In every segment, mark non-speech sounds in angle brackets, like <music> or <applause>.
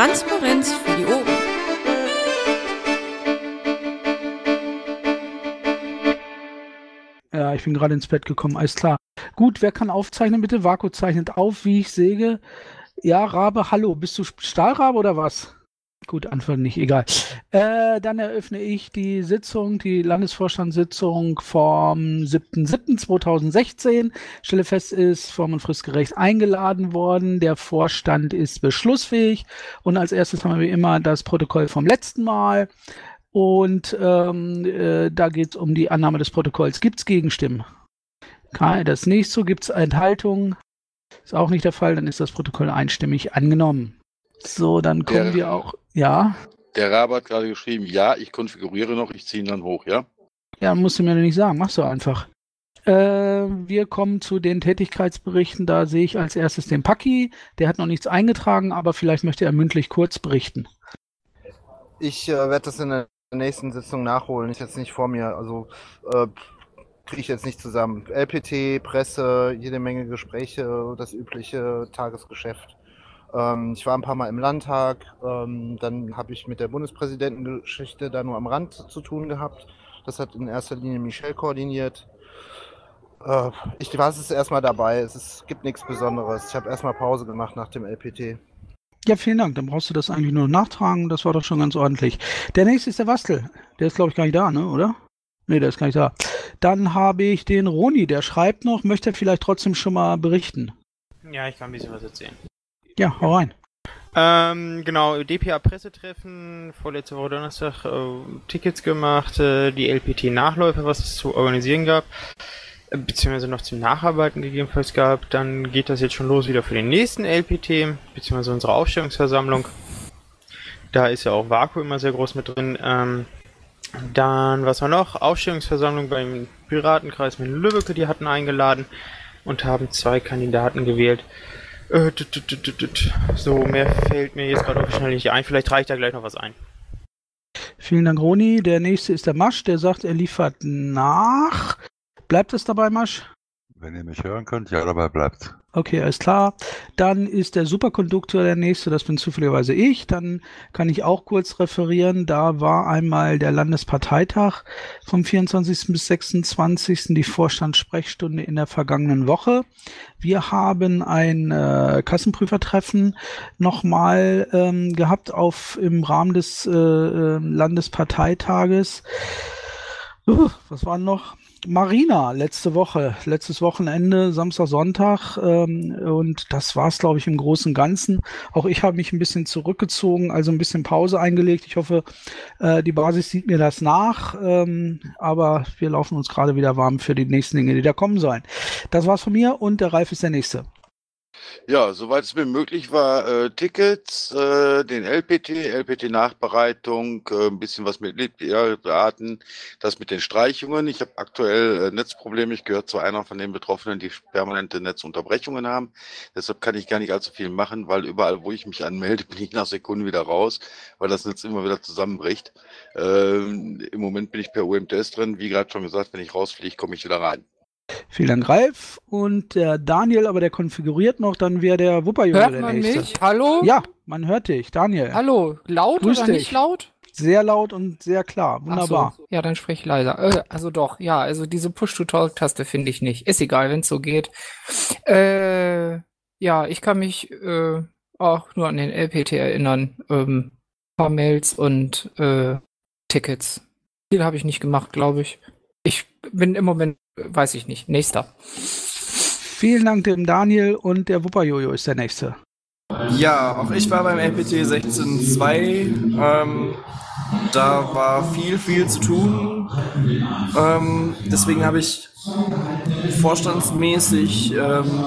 Transparenz für die Ohren. Ja, ich bin gerade ins Bett gekommen, alles klar. Gut, wer kann aufzeichnen bitte? Vaku zeichnet auf, wie ich säge. Ja, Rabe, hallo. Bist du Stahlrabe oder was? Gut, Antwort nicht, egal. Äh, dann eröffne ich die Sitzung, die Landesvorstandssitzung vom 7.7.2016. Stelle fest, ist form- und fristgerecht eingeladen worden. Der Vorstand ist beschlussfähig. Und als erstes haben wir wie immer das Protokoll vom letzten Mal. Und ähm, äh, da geht es um die Annahme des Protokolls. Gibt es Gegenstimmen? Kein, das ist nicht so. Gibt es Enthaltungen? Ist auch nicht der Fall. Dann ist das Protokoll einstimmig angenommen. So, dann kommen Der- wir auch. Ja, Der Rabe hat gerade geschrieben, ja, ich konfiguriere noch, ich ziehe ihn dann hoch, ja? ja, musst du mir nicht sagen. Machst du einfach. Äh, wir kommen zu den Tätigkeitsberichten. Da sehe ich als erstes den Paki. Der hat noch nichts eingetragen, aber vielleicht möchte er mündlich kurz berichten. Ich äh, werde das in der nächsten Sitzung nachholen. Ist jetzt nicht vor mir. Also äh, kriege ich jetzt nicht zusammen. LPT, Presse, jede Menge Gespräche, das übliche Tagesgeschäft. Ähm, ich war ein paar Mal im Landtag. Ähm, dann habe ich mit der Bundespräsidentengeschichte da nur am Rand zu tun gehabt. Das hat in erster Linie Michel koordiniert. Äh, ich war es erstmal dabei. Es ist, gibt nichts Besonderes. Ich habe erstmal Pause gemacht nach dem LPT. Ja, vielen Dank. Dann brauchst du das eigentlich nur nachtragen. Das war doch schon ganz ordentlich. Der nächste ist der Wastel. Der ist, glaube ich, gar nicht da, ne? oder? Nee, der ist gar nicht da. Dann habe ich den Roni, der schreibt noch, möchte vielleicht trotzdem schon mal berichten. Ja, ich kann ein bisschen was erzählen. Ja, hau rein. Ähm, genau, DPA-Pressetreffen, vorletzte Woche Donnerstag äh, Tickets gemacht, äh, die LPT-Nachläufe, was es zu organisieren gab, äh, beziehungsweise noch zum Nacharbeiten gegebenenfalls gab. Dann geht das jetzt schon los wieder für den nächsten LPT, beziehungsweise unsere Aufstellungsversammlung. Da ist ja auch Vaku immer sehr groß mit drin. Ähm, dann, was war noch? Aufstellungsversammlung beim Piratenkreis mit Lübbecke, die hatten eingeladen und haben zwei Kandidaten gewählt. Äh. So, mehr fällt mir jetzt gerade Schnelle nicht ein. Vielleicht reicht da gleich noch was ein. Vielen Dank, Roni. Der nächste ist der Masch, der sagt, er liefert nach. Bleibt es dabei, Masch? Wenn ihr mich hören könnt, ja, dabei bleibt. Okay, alles klar. Dann ist der Superkonduktor der nächste, das bin zufälligerweise ich. Dann kann ich auch kurz referieren. Da war einmal der Landesparteitag vom 24. bis 26. die Vorstandssprechstunde in der vergangenen Woche. Wir haben ein äh, Kassenprüfertreffen nochmal ähm, gehabt auf im Rahmen des äh, äh, Landesparteitages. Uh, was war noch? Marina letzte Woche, letztes Wochenende, Samstag, Sonntag ähm, und das war's, glaube ich, im Großen und Ganzen. Auch ich habe mich ein bisschen zurückgezogen, also ein bisschen Pause eingelegt. Ich hoffe, äh, die Basis sieht mir das nach, ähm, aber wir laufen uns gerade wieder warm für die nächsten Dinge, die da kommen sollen. Das war's von mir und der Ralf ist der Nächste. Ja, soweit es mir möglich war, äh, Tickets, äh, den LPT, LPT-Nachbereitung, äh, ein bisschen was mit Daten, das mit den Streichungen. Ich habe aktuell äh, Netzprobleme. Ich gehöre zu einer von den Betroffenen, die permanente Netzunterbrechungen haben. Deshalb kann ich gar nicht allzu viel machen, weil überall, wo ich mich anmelde, <laughs> bin ich nach Sekunden wieder raus, weil das Netz immer wieder zusammenbricht. Ähm, Im Moment bin ich per UMTS drin. Wie gerade schon gesagt, wenn ich rausfliege, komme ich wieder rein. Vielen Dank, Ralf. Und der Daniel, aber der konfiguriert noch, dann wäre der Wupperjunge Hört der man mich? Hallo? Ja, man hört dich, Daniel. Hallo, laut Grüß oder dich. nicht laut? Sehr laut und sehr klar. Wunderbar. So. Ja, dann sprich leiser. Äh, also doch, ja, also diese Push-to-Talk-Taste finde ich nicht. Ist egal, wenn es so geht. Äh, ja, ich kann mich äh, auch nur an den LPT erinnern. Ähm, paar Mails und äh, Tickets. Viel habe ich nicht gemacht, glaube ich. Ich bin im Moment, weiß ich nicht. Nächster. Vielen Dank dem Daniel und der Wupperjojo ist der Nächste. Ja, auch ich war beim LPT 16.2. Ähm, da war viel, viel zu tun. Ähm, deswegen habe ich vorstandsmäßig ähm,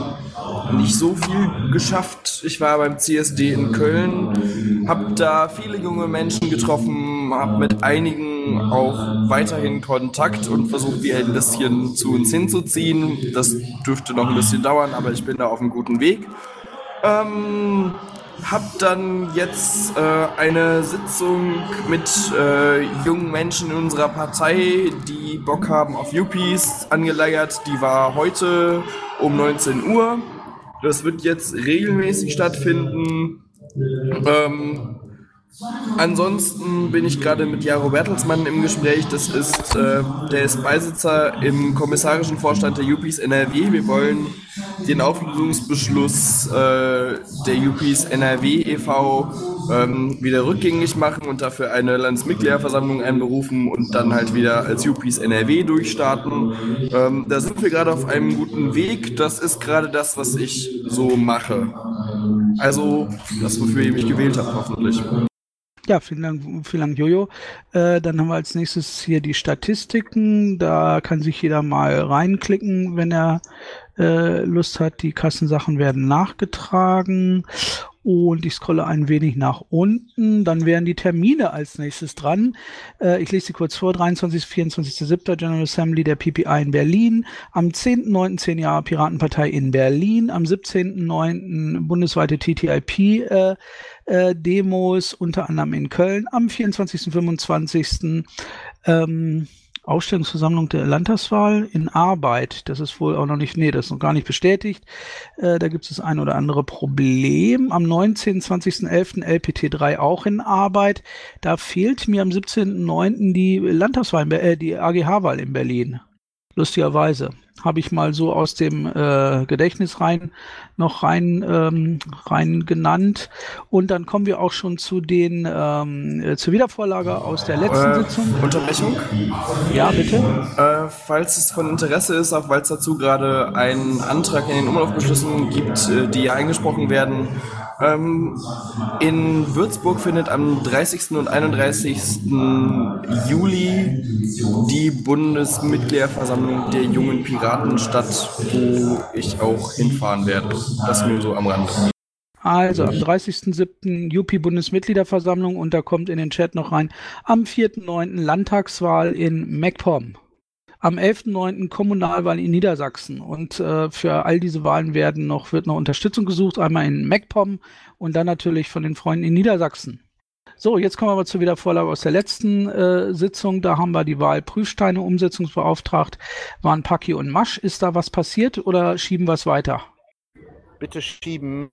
nicht so viel geschafft. Ich war beim CSD in Köln, habe da viele junge Menschen getroffen, habe mit einigen auch weiterhin Kontakt und versucht, die ein bisschen zu uns hinzuziehen. Das dürfte noch ein bisschen dauern, aber ich bin da auf einem guten Weg. Ähm, hab dann jetzt äh, eine Sitzung mit äh, jungen Menschen in unserer Partei, die Bock haben auf Yuppies, angeleiert. Die war heute um 19 Uhr. Das wird jetzt regelmäßig stattfinden. Ähm, ansonsten bin ich gerade mit Jaro Bertelsmann im Gespräch. Das ist, äh, der ist Beisitzer im kommissarischen Vorstand der UPs NRW. Wir wollen den Auflösungsbeschluss äh, der UPs NRW e.V. Ähm, wieder rückgängig machen und dafür eine Landesmitgliederversammlung einberufen und dann halt wieder als UPs NRW durchstarten. Ähm, da sind wir gerade auf einem guten Weg. Das ist gerade das, was ich so mache. Also das, wofür ihr mich gewählt habt, hoffentlich. Ja, vielen Dank, vielen Dank, Jojo. Äh, dann haben wir als nächstes hier die Statistiken. Da kann sich jeder mal reinklicken, wenn er äh, Lust hat. Die Kassensachen werden nachgetragen. Und ich scrolle ein wenig nach unten. Dann wären die Termine als nächstes dran. Äh, ich lese sie kurz vor. 23. 24.07. General Assembly der PPI in Berlin. Am 10.09. 10 Jahre Piratenpartei in Berlin. Am 17.09. bundesweite TTIP äh, äh, Demos, unter anderem in Köln. Am 24. 25. Ähm, Ausstellungsversammlung der Landtagswahl in Arbeit. Das ist wohl auch noch nicht, nee, das ist noch gar nicht bestätigt. Äh, da gibt es das ein oder andere Problem. Am 19. 20.11. LPT3 auch in Arbeit. Da fehlt mir am 17.09. die Landtagswahl, äh, die AGH-Wahl in Berlin. Lustigerweise habe ich mal so aus dem äh, Gedächtnis rein noch rein ähm, rein genannt und dann kommen wir auch schon zu den ähm, äh, zur Wiedervorlage aus der letzten Äh, Sitzung. Unterbrechung? Ja, bitte. Äh, falls es von Interesse ist, auch weil es dazu gerade einen Antrag in den Umlaufbeschlüssen gibt, äh, die eingesprochen werden. Ähm, in Würzburg findet am 30. und 31. Juli die Bundesmitgliederversammlung der jungen Piraten statt, wo ich auch hinfahren werde. Das nur so am Rand. Also am 30.07. UP-Bundesmitgliederversammlung und da kommt in den Chat noch rein, am 4.9. Landtagswahl in MacPom. Am 11.9. Kommunalwahl in Niedersachsen. Und äh, für all diese Wahlen werden noch, wird noch Unterstützung gesucht, einmal in MacPom und dann natürlich von den Freunden in Niedersachsen. So, jetzt kommen wir aber zur Wiedervorlage aus der letzten äh, Sitzung. Da haben wir die Wahl Prüfsteine umsetzungsbeauftragt, waren Paki und Masch. Ist da was passiert oder schieben wir es weiter? Bitte schieben.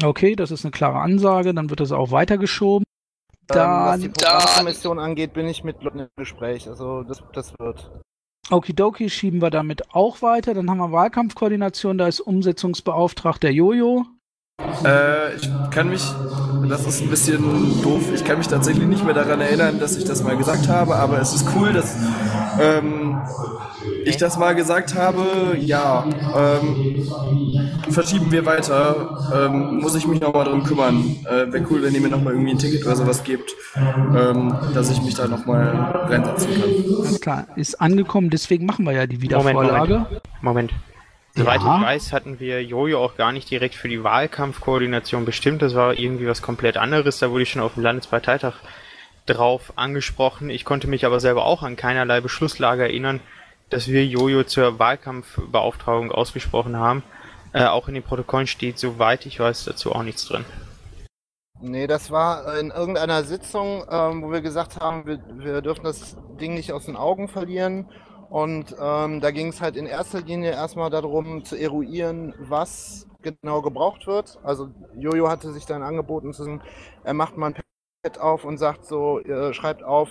Okay, das ist eine klare Ansage, dann wird das auch weitergeschoben. Ähm, was die Dann, Programmkommission angeht, bin ich mit Leuten im Gespräch. Also das, das wird. Okidoki schieben wir damit auch weiter. Dann haben wir Wahlkampfkoordination, da ist Umsetzungsbeauftragter Jojo. Äh, ich kann mich, das ist ein bisschen doof, ich kann mich tatsächlich nicht mehr daran erinnern, dass ich das mal gesagt habe, aber es ist cool, dass ähm, ich das mal gesagt habe. Ja, ähm, verschieben wir weiter. Ähm, muss ich mich nochmal drum kümmern. Äh, Wäre cool, wenn ihr mir nochmal irgendwie ein Ticket oder sowas gebt, ähm, dass ich mich da nochmal reinsetzen kann. Alles klar, ist angekommen, deswegen machen wir ja die Wiedervorlage. Moment. Moment. Soweit Ja. ich weiß, hatten wir Jojo auch gar nicht direkt für die Wahlkampfkoordination bestimmt. Das war irgendwie was komplett anderes. Da wurde ich schon auf dem Landesparteitag drauf angesprochen. Ich konnte mich aber selber auch an keinerlei Beschlusslage erinnern, dass wir Jojo zur Wahlkampfbeauftragung ausgesprochen haben. Äh, auch in den Protokollen steht, soweit ich weiß, dazu auch nichts drin. Nee, das war in irgendeiner Sitzung, ähm, wo wir gesagt haben, wir, wir dürfen das Ding nicht aus den Augen verlieren. Und ähm, da ging es halt in erster Linie erstmal darum zu eruieren, was genau gebraucht wird. Also Jojo hatte sich dann angeboten zu sagen, er macht mal ein Pad auf und sagt so, äh, schreibt auf,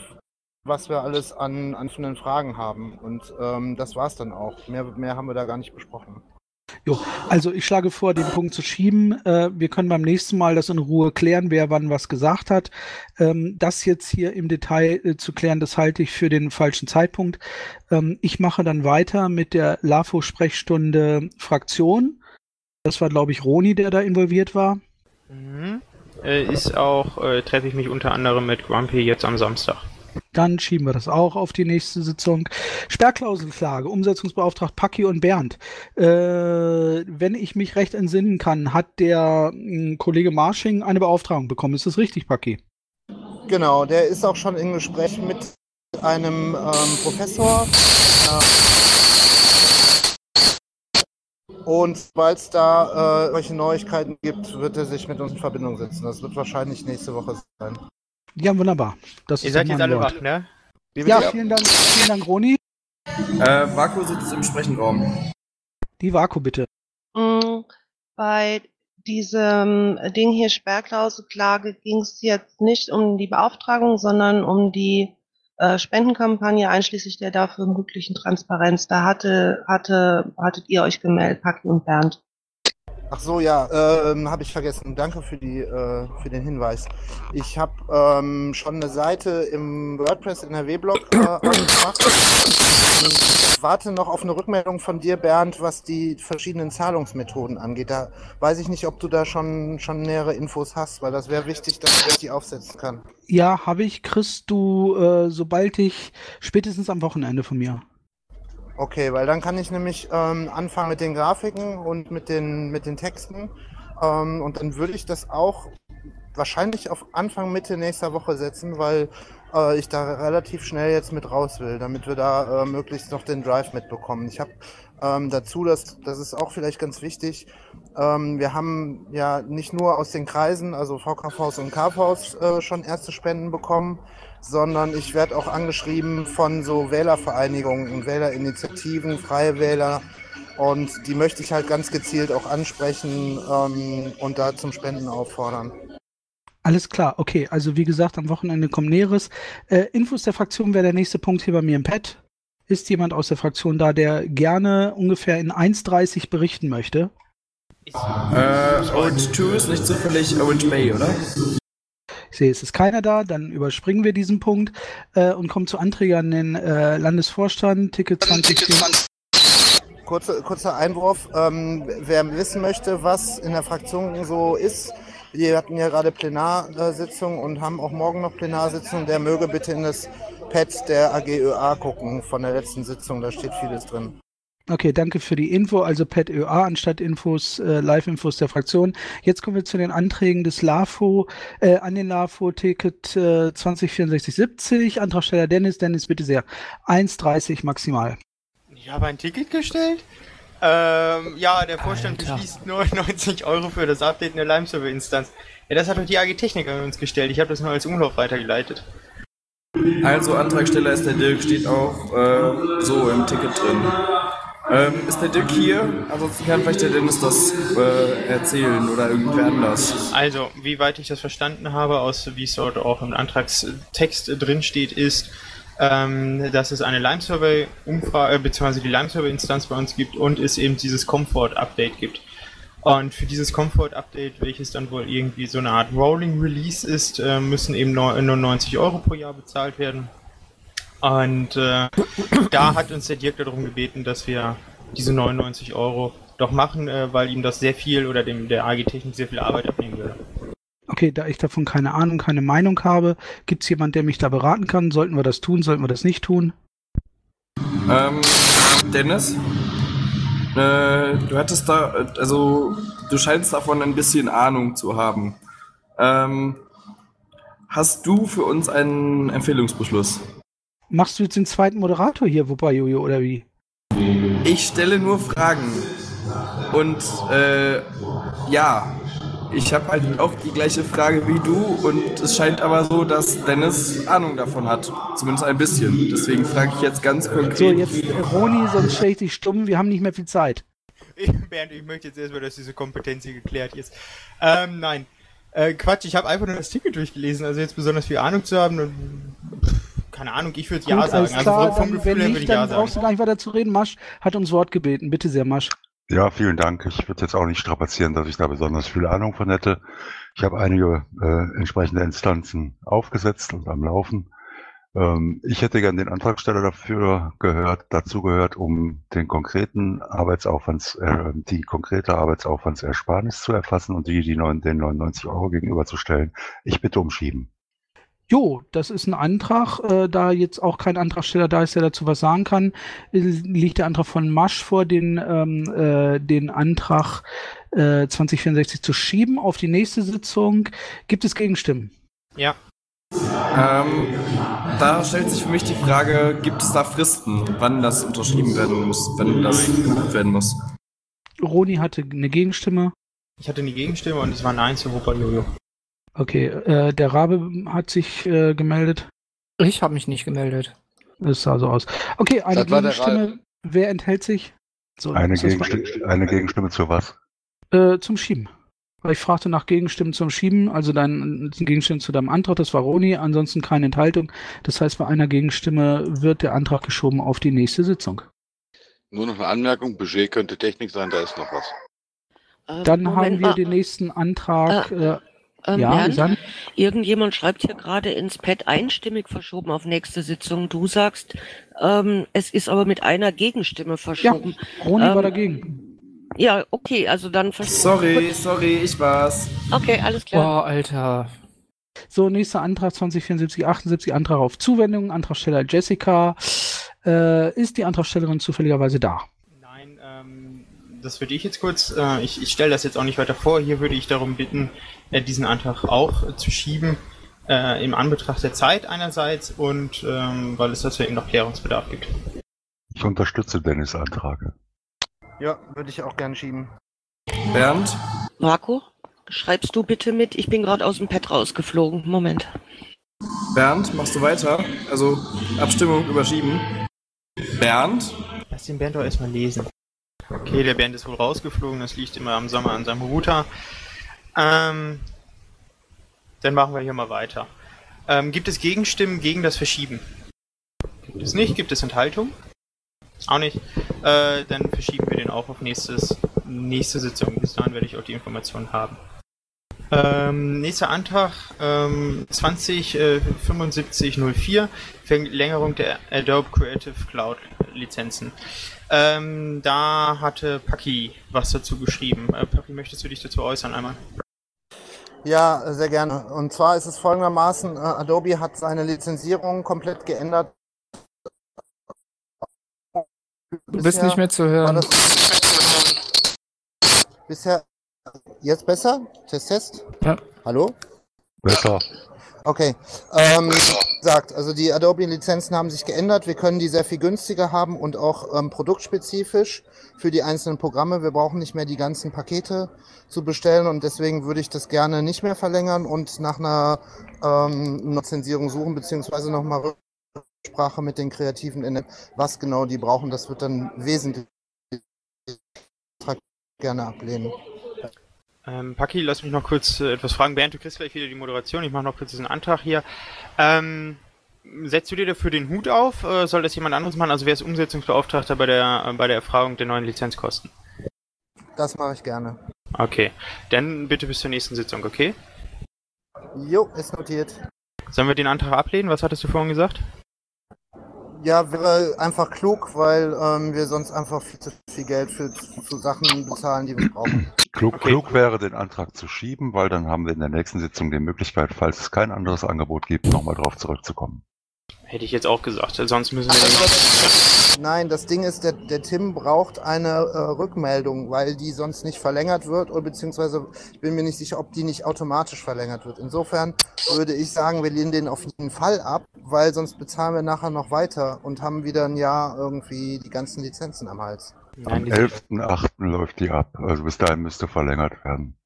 was wir alles an, offenen Fragen haben. Und ähm, das war's dann auch. Mehr, mehr haben wir da gar nicht besprochen. Jo, also ich schlage vor, den Punkt zu schieben. Äh, wir können beim nächsten Mal das in Ruhe klären, wer wann was gesagt hat. Ähm, das jetzt hier im Detail äh, zu klären, das halte ich für den falschen Zeitpunkt. Ähm, ich mache dann weiter mit der LAFO-Sprechstunde Fraktion. Das war, glaube ich, Roni, der da involviert war. Mhm. Äh, ist auch, äh, treffe ich mich unter anderem mit Grumpy jetzt am Samstag. Dann schieben wir das auch auf die nächste Sitzung. Sperrklauselklage, Umsetzungsbeauftragt Paki und Bernd. Äh, wenn ich mich recht entsinnen kann, hat der mh, Kollege Marsching eine Beauftragung bekommen. Ist das richtig, Paki? Genau, der ist auch schon im Gespräch mit einem ähm, Professor. Äh, und sobald es da äh, solche Neuigkeiten gibt, wird er sich mit uns in Verbindung setzen. Das wird wahrscheinlich nächste Woche sein. Ja, wunderbar. Das Ihr ist seid jetzt alle wach, ne? Ja, vielen Dank, vielen Dank, Roni. Äh, Vaku sitzt im Sprechenraum. Die Vaku bitte. Mm, Bei diesem Ding hier Sperrklauselklage ging es jetzt nicht um die Beauftragung, sondern um die äh, Spendenkampagne einschließlich der dafür möglichen Transparenz. Da hatte, hatte, hattet ihr euch gemeldet, Paki und Bernd. Ach so, ja, ähm, habe ich vergessen. Danke für, die, äh, für den Hinweis. Ich habe ähm, schon eine Seite im WordPress NRW-Blog äh, angemacht und warte noch auf eine Rückmeldung von dir, Bernd, was die verschiedenen Zahlungsmethoden angeht. Da weiß ich nicht, ob du da schon, schon nähere Infos hast, weil das wäre wichtig, dass ich die aufsetzen kann. Ja, habe ich. Kriegst du, äh, sobald ich, spätestens am Wochenende von mir. Okay, weil dann kann ich nämlich ähm, anfangen mit den Grafiken und mit den, mit den Texten. Ähm, und dann würde ich das auch wahrscheinlich auf Anfang, Mitte nächster Woche setzen, weil äh, ich da relativ schnell jetzt mit raus will, damit wir da äh, möglichst noch den Drive mitbekommen. Ich habe ähm, dazu, das, das ist auch vielleicht ganz wichtig, ähm, wir haben ja nicht nur aus den Kreisen, also VKVs und KVs, äh, schon erste Spenden bekommen, sondern ich werde auch angeschrieben von so Wählervereinigungen und Wählerinitiativen, Freie Wähler. Und die möchte ich halt ganz gezielt auch ansprechen ähm, und da zum Spenden auffordern. Alles klar, okay. Also wie gesagt, am Wochenende kommt Näheres. Äh, Infos der Fraktion wäre der nächste Punkt hier bei mir im Pad. Ist jemand aus der Fraktion da, der gerne ungefähr in 1.30 berichten möchte? Äh, Orange 2 ist nicht zufällig Orange Bay, oder? Ich sehe, es ist keiner da, dann überspringen wir diesen Punkt äh, und kommen zu Anträgen an den äh, Landesvorstand, Ticket 20. Kurze, kurzer Einwurf. Ähm, wer wissen möchte, was in der Fraktion so ist, wir hatten ja gerade Plenarsitzung und haben auch morgen noch Plenarsitzung, der möge bitte in das Pad der AGÖA gucken von der letzten Sitzung, da steht vieles drin. Okay, danke für die Info. Also Pet ÖA anstatt Infos, äh, Live-Infos der Fraktion. Jetzt kommen wir zu den Anträgen des LAFO, äh, an den LAFO-Ticket äh, 206470. Antragsteller Dennis. Dennis, bitte sehr. 1,30 maximal. Ich habe ein Ticket gestellt. Ähm, ja, der Vorstand Alter. beschließt 99 Euro für das Update in der Lime-Server-Instanz. Ja, das hat doch die AG Technik an uns gestellt. Ich habe das nur als Umlauf weitergeleitet. Also Antragsteller ist der Dirk, steht auch äh, so im Ticket drin. Ähm, ist der Dirk hier? Ansonsten kann vielleicht der Dennis das äh, erzählen oder irgendwer anders. Also, wie weit ich das verstanden habe, aus wie es dort auch im Antragstext drin steht, ist, ähm, dass es eine Lime-Survey-Umfrage, äh, beziehungsweise die Lime-Survey-Instanz bei uns gibt und es eben dieses Comfort-Update gibt. Und für dieses Comfort-Update, welches dann wohl irgendwie so eine Art Rolling Release ist, äh, müssen eben nur 90 Euro pro Jahr bezahlt werden. Und äh, da hat uns der Dirk darum gebeten, dass wir diese 99 Euro doch machen, äh, weil ihm das sehr viel oder dem der AG Technik sehr viel Arbeit abnehmen würde. Okay, da ich davon keine Ahnung, keine Meinung habe, gibt es jemanden, der mich da beraten kann? Sollten wir das tun? Sollten wir das nicht tun? Ähm, Dennis? Äh, du hattest da, also du scheinst davon ein bisschen Ahnung zu haben. Ähm, hast du für uns einen Empfehlungsbeschluss? Machst du jetzt den zweiten Moderator hier, Wuppa Jojo, oder wie? Ich stelle nur Fragen. Und äh, ja, ich habe halt auch die gleiche Frage wie du und es scheint aber so, dass Dennis Ahnung davon hat. Zumindest ein bisschen. Deswegen frage ich jetzt ganz konkret. So, jetzt Roni, sonst stelle ich dich stumm. Wir haben nicht mehr viel Zeit. Bernd, ich möchte jetzt erstmal, dass diese Kompetenz hier geklärt ist. Ähm, nein. Äh, Quatsch, ich habe einfach nur das Ticket durchgelesen, also jetzt besonders viel Ahnung zu haben und keine Ahnung, ich würde ja sagen. Klar, also vom, Gefühl her würde ich ja sagen. brauchst du gar nicht weiter zu reden. Masch hat ums Wort gebeten. Bitte sehr, Masch. Ja, vielen Dank. Ich würde jetzt auch nicht strapazieren, dass ich da besonders viel Ahnung von hätte. Ich habe einige äh, entsprechende Instanzen aufgesetzt und am Laufen. Ähm, ich hätte gern den Antragsteller dafür gehört, dazu gehört, um den konkreten Arbeitsaufwands, äh, die konkrete Arbeitsaufwandsersparnis zu erfassen und die, die neun, den 99 Euro gegenüberzustellen. Ich bitte um Schieben. Jo, das ist ein Antrag. Äh, da jetzt auch kein Antragsteller da ist, der dazu was sagen kann, liegt der Antrag von Masch vor, den, ähm, äh, den Antrag äh, 2064 zu schieben auf die nächste Sitzung. Gibt es Gegenstimmen? Ja. Ähm, da stellt sich für mich die Frage, gibt es da Fristen, wann das unterschrieben werden muss, wenn das gebucht werden muss? Roni hatte eine Gegenstimme. Ich hatte eine Gegenstimme und es war ein Eins für Wupper Jojo. Okay, äh, der Rabe hat sich äh, gemeldet. Ich habe mich nicht gemeldet. Das sah so aus. Okay, eine das Gegenstimme. Wer enthält sich? So, eine, Gegenstimme, eine Gegenstimme zu was? Äh, zum Schieben. Weil ich fragte nach Gegenstimmen zum Schieben, also dein Gegenstimmen zu deinem Antrag, das war Roni, ansonsten keine Enthaltung. Das heißt, bei einer Gegenstimme wird der Antrag geschoben auf die nächste Sitzung. Nur noch eine Anmerkung, Budget könnte Technik sein, da ist noch was. Äh, Dann Moment haben wir mal. den nächsten Antrag. Äh, Ähm, ja, Bernd, irgendjemand schreibt hier gerade ins Pad einstimmig verschoben auf nächste Sitzung. Du sagst, ähm, es ist aber mit einer Gegenstimme verschoben. Roni war Ähm, dagegen. Ja, okay, also dann verschoben. Sorry, sorry, ich war's. Okay, alles klar. Boah, Alter. So, nächster Antrag 2074, 78, Antrag auf Zuwendung, Antragsteller Jessica. Äh, ist die Antragstellerin zufälligerweise da? Nein, ähm, das würde ich jetzt kurz, äh, ich, ich stelle das jetzt auch nicht weiter vor. Hier würde ich darum bitten, diesen Antrag auch äh, zu schieben, äh, im Anbetracht der Zeit einerseits und ähm, weil es dazu eben noch Klärungsbedarf gibt. Ich unterstütze Dennis' Antrag. Ja, würde ich auch gern schieben. Bernd? Marco, schreibst du bitte mit? Ich bin gerade aus dem Pad rausgeflogen. Moment. Bernd, machst du weiter? Also Abstimmung überschieben. Bernd? Lass den Bernd doch erstmal lesen. Okay, der Bernd ist wohl rausgeflogen, das liegt immer am Sommer an seinem Router. Ähm, dann machen wir hier mal weiter. Ähm, gibt es Gegenstimmen gegen das Verschieben? Gibt es nicht? Gibt es Enthaltung? Auch nicht. Äh, dann verschieben wir den auch auf nächstes, nächste Sitzung. Bis dahin werde ich auch die Informationen haben. Ähm, nächster Antrag ähm, 207504 Verlängerung der Adobe Creative Cloud Lizenzen. Ähm, da hatte Paki was dazu geschrieben. Äh, Paki, möchtest du dich dazu äußern einmal? Ja, sehr gerne. Und zwar ist es folgendermaßen, äh, Adobe hat seine Lizenzierung komplett geändert. Du bist nicht mehr zu hören. bisher jetzt besser? Test, Test? Ja. Hallo? Besser. Okay. Ähm, gesagt, also die Adobe-Lizenzen haben sich geändert. Wir können die sehr viel günstiger haben und auch ähm, produktspezifisch für die einzelnen Programme. Wir brauchen nicht mehr die ganzen Pakete zu bestellen und deswegen würde ich das gerne nicht mehr verlängern und nach einer ähm, Lizenzierung suchen, beziehungsweise nochmal Rücksprache mit den Kreativen in was genau die brauchen. Das wird dann wesentlich gerne ablehnen. Ähm, Paki, lass mich noch kurz äh, etwas fragen. Bernd, du kriegst gleich wieder die Moderation. Ich mache noch kurz diesen Antrag hier. Ähm, setzt du dir dafür den Hut auf? Äh, soll das jemand anderes machen? Also wer ist Umsetzungsbeauftragter bei der, äh, bei der Erfragung der neuen Lizenzkosten? Das mache ich gerne. Okay, dann bitte bis zur nächsten Sitzung, okay? Jo, ist notiert. Sollen wir den Antrag ablehnen? Was hattest du vorhin gesagt? Ja, wäre einfach klug, weil ähm, wir sonst einfach viel zu viel Geld für zu Sachen bezahlen, die wir brauchen. Klug, Okay. klug wäre, den Antrag zu schieben, weil dann haben wir in der nächsten Sitzung die Möglichkeit, falls es kein anderes Angebot gibt, nochmal drauf zurückzukommen. Hätte ich jetzt auch gesagt. Sonst müssen wir Nein, das Ding ist, der, der Tim braucht eine äh, Rückmeldung, weil die sonst nicht verlängert wird, oder beziehungsweise ich bin mir nicht sicher, ob die nicht automatisch verlängert wird. Insofern würde ich sagen, wir lehnen den auf jeden Fall ab, weil sonst bezahlen wir nachher noch weiter und haben wieder ein Jahr irgendwie die ganzen Lizenzen am Hals. Am 11.8. läuft die ab, also bis dahin müsste verlängert werden.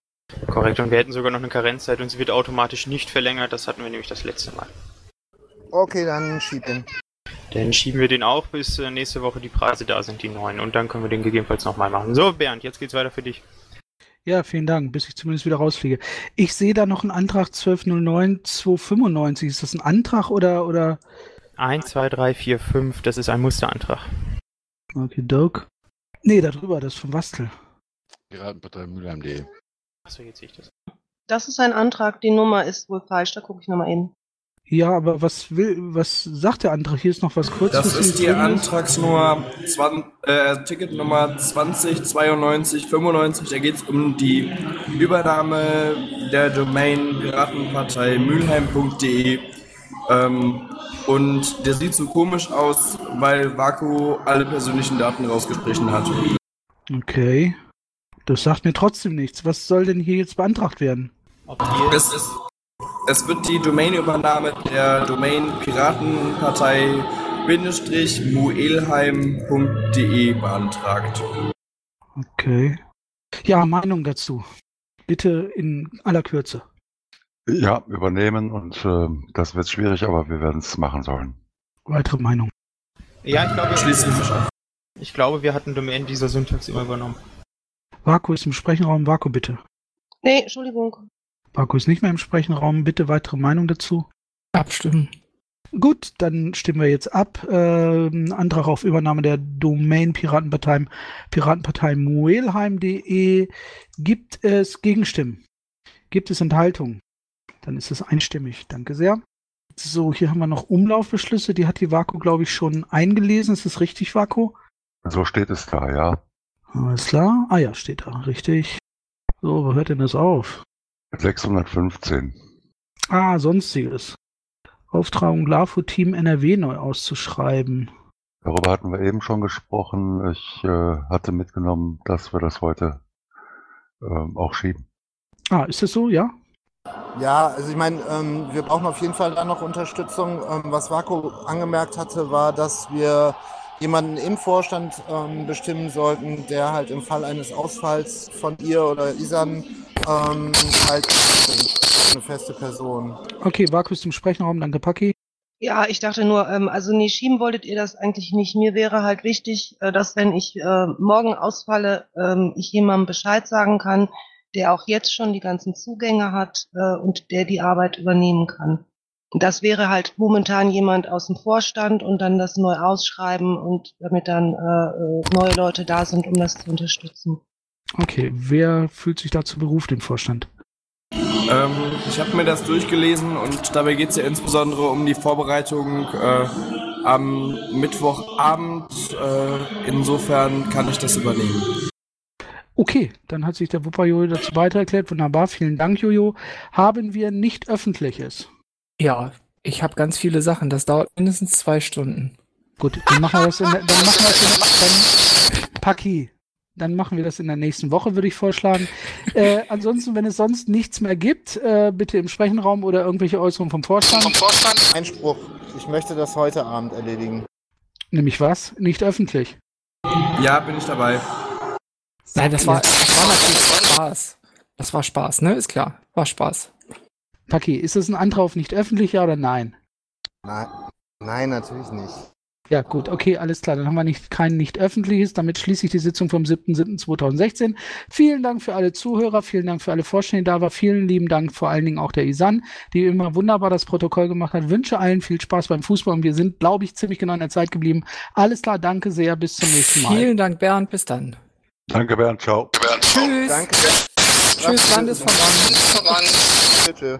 Korrekt, und wir hätten sogar noch eine Karenzzeit und sie wird automatisch nicht verlängert. Das hatten wir nämlich das letzte Mal. Okay, dann schieb ihn. Dann schieben wir den auch, bis äh, nächste Woche die Preise da sind, die neuen. Und dann können wir den gegebenenfalls nochmal machen. So, Bernd, jetzt geht's weiter für dich. Ja, vielen Dank, bis ich zumindest wieder rausfliege. Ich sehe da noch einen Antrag 1209-295. Ist das ein Antrag oder, oder? 1, 2, 3, 4, 5, das ist ein Musterantrag. Okay, Doc. Nee, da drüber, das ist vom Wastel. Piratenpartei Mülheim.de. Achso, jetzt sehe ich das. Das ist ein Antrag, die Nummer ist wohl falsch, da gucke ich nochmal eben. Ja, aber was will, was sagt der Antrag? Hier ist noch was kurz. Das ist die Antragsnummer, 20, äh, Ticketnummer 2092 95. Da geht es um die Übernahme der Domain Piratenpartei Mülheim.de. Ähm, und der sieht so komisch aus, weil Vaku alle persönlichen Daten rausgestrichen hat. Okay. Das sagt mir trotzdem nichts. Was soll denn hier jetzt beantragt werden? Ob ihr Es, ist, es wird die Domainübernahme der Domain Piratenpartei muelheim.de beantragt. Okay. Ja, Meinung dazu. Bitte in aller Kürze. Ja, übernehmen und äh, das wird schwierig, aber wir werden es machen sollen. Weitere Meinung. Ja, ich glaube, Schließe ich mich an. ich glaube, wir hatten Domain dieser Syntax immer übernommen. Vaku ist im Sprechenraum. Vaku, bitte. Nee, Entschuldigung. Marco ist nicht mehr im Sprechenraum. Bitte weitere Meinung dazu. Abstimmen. Gut, dann stimmen wir jetzt ab. Ähm, Antrag auf Übernahme der Domain Piratenpartei, Piratenpartei Muelheim.de. Gibt es Gegenstimmen? Gibt es Enthaltungen? Dann ist es einstimmig. Danke sehr. So, hier haben wir noch Umlaufbeschlüsse. Die hat die Vaku, glaube ich, schon eingelesen. Ist das richtig, Vaku? So steht es da, ja. Alles klar. Ah ja, steht da. Richtig. So, wo hört denn das auf? 615. Ah, sonstiges. Auftragung LAFO Team NRW neu auszuschreiben. Darüber hatten wir eben schon gesprochen. Ich äh, hatte mitgenommen, dass wir das heute ähm, auch schieben. Ah, ist das so? Ja? Ja, also ich meine, ähm, wir brauchen auf jeden Fall da noch Unterstützung. Ähm, was Vaku angemerkt hatte, war, dass wir jemanden im Vorstand ähm, bestimmen sollten, der halt im Fall eines Ausfalls von ihr oder Isan ähm, halt eine feste Person. Okay, Vakus im Sprechenraum, danke Paki. Ja, ich dachte nur, ähm, also nee, schieben wolltet ihr das eigentlich nicht. Mir wäre halt wichtig, äh, dass wenn ich äh, morgen ausfalle, ähm, ich jemandem Bescheid sagen kann, der auch jetzt schon die ganzen Zugänge hat äh, und der die Arbeit übernehmen kann. Das wäre halt momentan jemand aus dem Vorstand und dann das neu ausschreiben und damit dann äh, äh, neue Leute da sind, um das zu unterstützen. Okay, wer fühlt sich dazu berufen, den Vorstand? Ähm, ich habe mir das durchgelesen und dabei geht es ja insbesondere um die Vorbereitung äh, am Mittwochabend. Äh, insofern kann ich das übernehmen. Okay, dann hat sich der Wupper Jojo dazu weiter erklärt. Wunderbar, vielen Dank, Jojo. Haben wir nicht öffentliches? Ja, ich habe ganz viele Sachen. Das dauert mindestens zwei Stunden. Gut, dann machen wir das in der, dann machen wir, dann, Paki, dann machen wir das in der nächsten Woche, würde ich vorschlagen. Äh, <laughs> ansonsten, wenn es sonst nichts mehr gibt, äh, bitte im Sprechenraum oder irgendwelche Äußerungen vom Vorstand. Vom Vorstand. Einspruch. Ich möchte das heute Abend erledigen. Nämlich was? Nicht öffentlich. Ja, bin ich dabei. Nein, das war, das war natürlich Spaß. Das war Spaß, ne? Ist klar. War Spaß. Paki, ist das ein Antrag auf nicht öffentlich, ja oder nein? Nein, nein, natürlich nicht. Ja, gut, okay, alles klar. Dann haben wir nicht, kein nicht öffentliches. Damit schließe ich die Sitzung vom 7.7.2016. Vielen Dank für alle Zuhörer, vielen Dank für alle Vorstände, die da war. Vielen lieben Dank vor allen Dingen auch der Isan, die immer wunderbar das Protokoll gemacht hat. Wünsche allen viel Spaß beim Fußball und wir sind, glaube ich, ziemlich genau in der Zeit geblieben. Alles klar, danke sehr, bis zum nächsten Mal. Vielen Dank, Bernd, bis dann. Danke, Bernd. Ciao. Tschüss. Danke. Tschüss, Landesverband. Bitte.